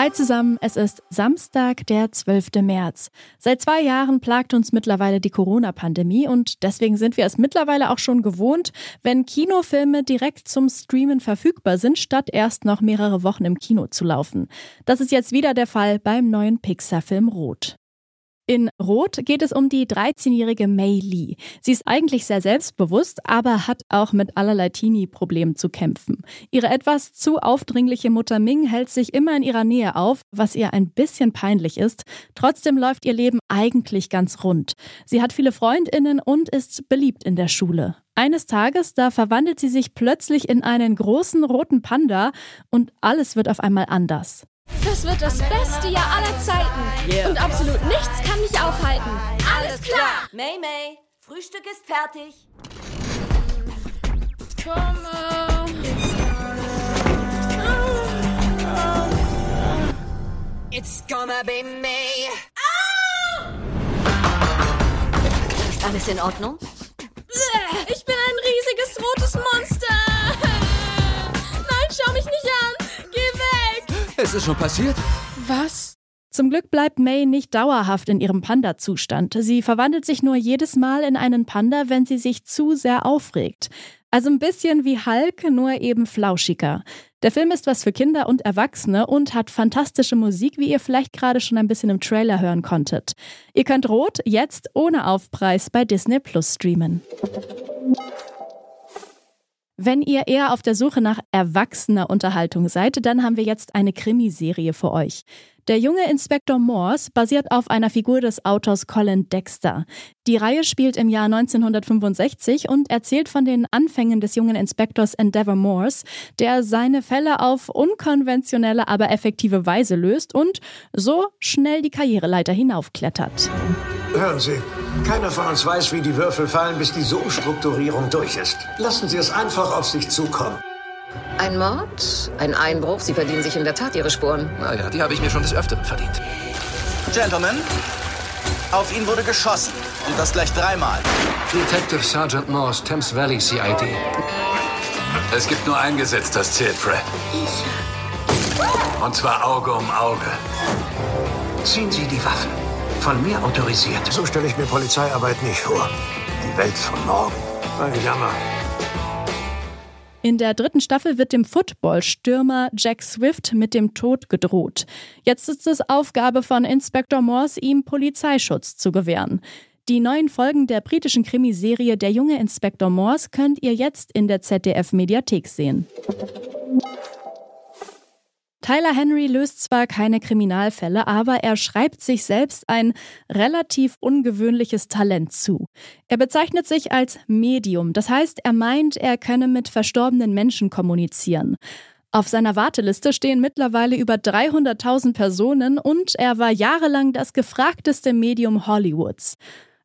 Hi zusammen, es ist Samstag, der 12. März. Seit zwei Jahren plagt uns mittlerweile die Corona-Pandemie und deswegen sind wir es mittlerweile auch schon gewohnt, wenn Kinofilme direkt zum Streamen verfügbar sind, statt erst noch mehrere Wochen im Kino zu laufen. Das ist jetzt wieder der Fall beim neuen Pixar-Film Rot. In Rot geht es um die 13-jährige Mei Lee. Sie ist eigentlich sehr selbstbewusst, aber hat auch mit allerlei Teenie-Problemen zu kämpfen. Ihre etwas zu aufdringliche Mutter Ming hält sich immer in ihrer Nähe auf, was ihr ein bisschen peinlich ist. Trotzdem läuft ihr Leben eigentlich ganz rund. Sie hat viele Freundinnen und ist beliebt in der Schule. Eines Tages, da verwandelt sie sich plötzlich in einen großen roten Panda und alles wird auf einmal anders. Das wird das beste Jahr aller Zeiten. Yeah. Und absolut nichts kann mich aufhalten. Alles klar. May May, Frühstück ist fertig. Komme. It's gonna be me. Ist alles in Ordnung? Ich bin ein riesiges rotes Monster. Es ist schon passiert? Was? Zum Glück bleibt May nicht dauerhaft in ihrem Panda-Zustand. Sie verwandelt sich nur jedes Mal in einen Panda, wenn sie sich zu sehr aufregt. Also ein bisschen wie Hulk, nur eben flauschiger. Der Film ist was für Kinder und Erwachsene und hat fantastische Musik, wie ihr vielleicht gerade schon ein bisschen im Trailer hören konntet. Ihr könnt Rot jetzt ohne Aufpreis bei Disney Plus streamen. Wenn ihr eher auf der Suche nach erwachsener Unterhaltung seid, dann haben wir jetzt eine Krimiserie für euch. Der junge Inspektor Morse basiert auf einer Figur des Autors Colin Dexter. Die Reihe spielt im Jahr 1965 und erzählt von den Anfängen des jungen Inspektors Endeavour Morse, der seine Fälle auf unkonventionelle, aber effektive Weise löst und so schnell die Karriereleiter hinaufklettert. Hören Sie, keiner von uns weiß, wie die Würfel fallen, bis diese Umstrukturierung durch ist. Lassen Sie es einfach auf sich zukommen. Ein Mord, ein Einbruch. Sie verdienen sich in der Tat Ihre Sporen. Naja, die habe ich mir schon des Öfteren verdient. Gentlemen, auf ihn wurde geschossen. Und das gleich dreimal. Detective Sergeant Morse, Thames Valley CID. Es gibt nur ein Gesetz, das zählt, Fred. Und zwar Auge um Auge. Ziehen Sie die Waffen. Von mir autorisiert. So stelle ich mir Polizeiarbeit nicht vor. Die Welt von morgen. Ein Jammer. In der dritten Staffel wird dem Footballstürmer Jack Swift mit dem Tod gedroht. Jetzt ist es Aufgabe von Inspektor Morse, ihm Polizeischutz zu gewähren. Die neuen Folgen der britischen Krimiserie Der junge Inspektor Morse könnt ihr jetzt in der ZDF-Mediathek sehen. Tyler Henry löst zwar keine Kriminalfälle, aber er schreibt sich selbst ein relativ ungewöhnliches Talent zu. Er bezeichnet sich als Medium, das heißt, er meint, er könne mit verstorbenen Menschen kommunizieren. Auf seiner Warteliste stehen mittlerweile über 300.000 Personen und er war jahrelang das gefragteste Medium Hollywoods.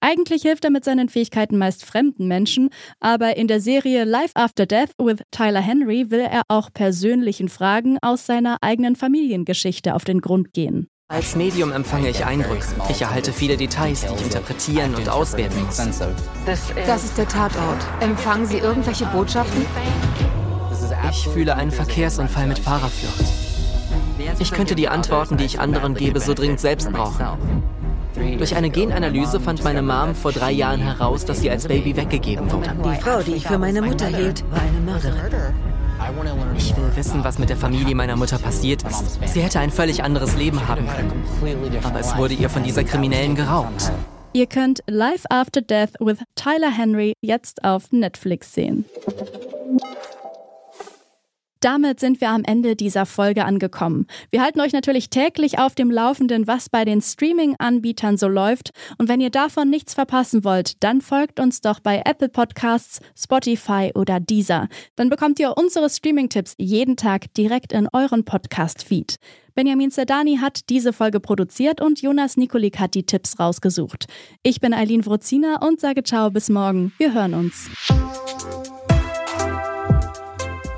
Eigentlich hilft er mit seinen Fähigkeiten meist fremden Menschen, aber in der Serie Life After Death with Tyler Henry will er auch persönlichen Fragen aus seiner eigenen Familiengeschichte auf den Grund gehen. Als Medium empfange ich Eindrücke. Ich erhalte viele Details, die ich interpretieren und auswerten muss. Das ist der Tatort. Empfangen Sie irgendwelche Botschaften? Ich fühle einen Verkehrsunfall mit Fahrerflucht. Ich könnte die Antworten, die ich anderen gebe, so dringend selbst brauchen. Durch eine Genanalyse fand meine Mom vor drei Jahren heraus, dass sie als Baby weggegeben wurde. Die Frau, die ich für meine Mutter hielt, war eine Mörderin. Ich will wissen, was mit der Familie meiner Mutter passiert ist. Sie hätte ein völlig anderes Leben haben können. Aber es wurde ihr von dieser Kriminellen geraubt. Ihr könnt Life After Death with Tyler Henry jetzt auf Netflix sehen. Damit sind wir am Ende dieser Folge angekommen. Wir halten euch natürlich täglich auf dem Laufenden, was bei den Streaming-Anbietern so läuft. Und wenn ihr davon nichts verpassen wollt, dann folgt uns doch bei Apple Podcasts, Spotify oder Deezer. Dann bekommt ihr unsere Streaming-Tipps jeden Tag direkt in euren Podcast-Feed. Benjamin Zerdani hat diese Folge produziert und Jonas Nikolik hat die Tipps rausgesucht. Ich bin Eileen Wrozina und sage ciao bis morgen. Wir hören uns.